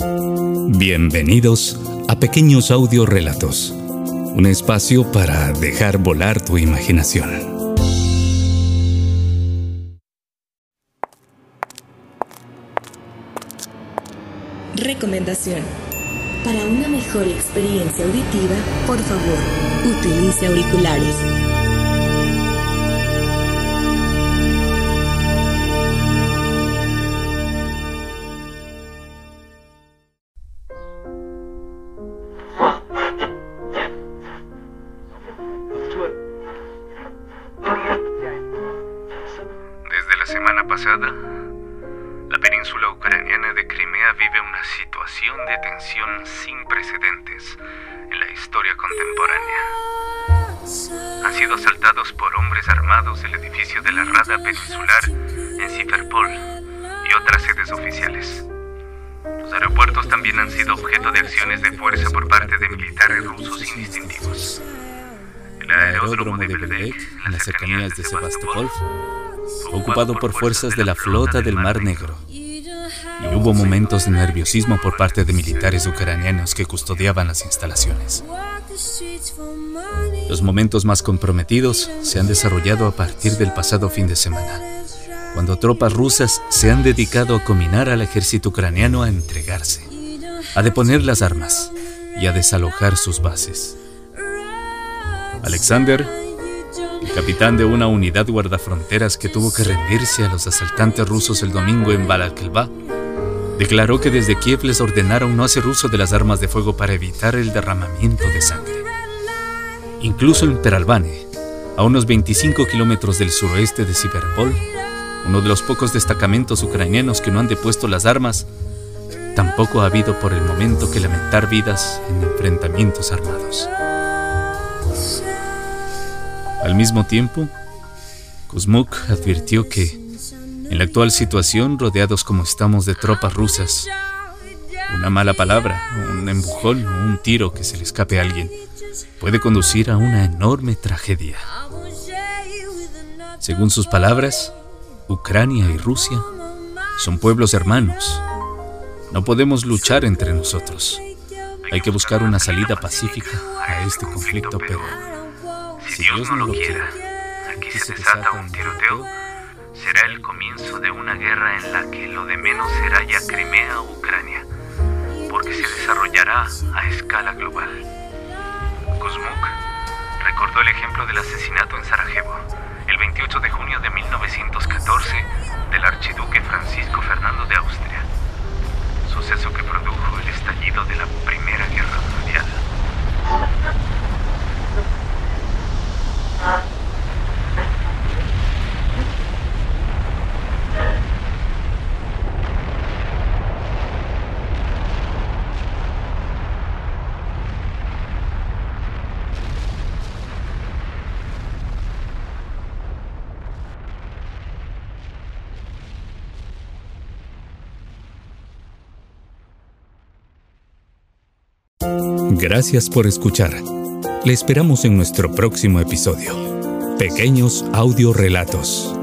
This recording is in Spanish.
Bienvenidos a Pequeños Audio Relatos, un espacio para dejar volar tu imaginación. Recomendación. Para una mejor experiencia auditiva, por favor, utilice auriculares. Pasada, la península ucraniana de Crimea vive una situación de tensión sin precedentes en la historia contemporánea. Han sido asaltados por hombres armados el edificio de la Rada Peninsular en Simferopol y otras sedes oficiales. Los aeropuertos también han sido objeto de acciones de fuerza por parte de militares rusos indistintivos. El aeródromo de Belbek, en las cercanías de Sebastopol, ocupado por fuerzas de la flota del Mar Negro. Y hubo momentos de nerviosismo por parte de militares ucranianos que custodiaban las instalaciones. Los momentos más comprometidos se han desarrollado a partir del pasado fin de semana, cuando tropas rusas se han dedicado a combinar al ejército ucraniano a entregarse, a deponer las armas y a desalojar sus bases. Alexander, capitán de una unidad guardafronteras que tuvo que rendirse a los asaltantes rusos el domingo en Balaklava, declaró que desde Kiev les ordenaron no hacer uso de las armas de fuego para evitar el derramamiento de sangre. Incluso en Peralbane, a unos 25 kilómetros del suroeste de Siberpol, uno de los pocos destacamentos ucranianos que no han depuesto las armas, tampoco ha habido por el momento que lamentar vidas en enfrentamientos armados. Al mismo tiempo, Kuzmuk advirtió que, en la actual situación, rodeados como estamos de tropas rusas, una mala palabra, un empujón o un tiro que se le escape a alguien puede conducir a una enorme tragedia. Según sus palabras, Ucrania y Rusia son pueblos hermanos. No podemos luchar entre nosotros. Hay que buscar una salida pacífica a este conflicto, pero si Dios no lo quiera, aquí se desata un tiroteo, será el comienzo de una guerra en la que lo de menos será ya Crimea o Ucrania, porque se desarrollará a escala global. Kuzmuk recordó el ejemplo del asesinato en Sarajevo, el 28 de junio de 1914, del archiduque Francisco Fernando de Austria, suceso que produjo el estallido de la Primera Guerra Mundial. Gracias por escuchar. Le esperamos en nuestro próximo episodio. Pequeños audiorelatos.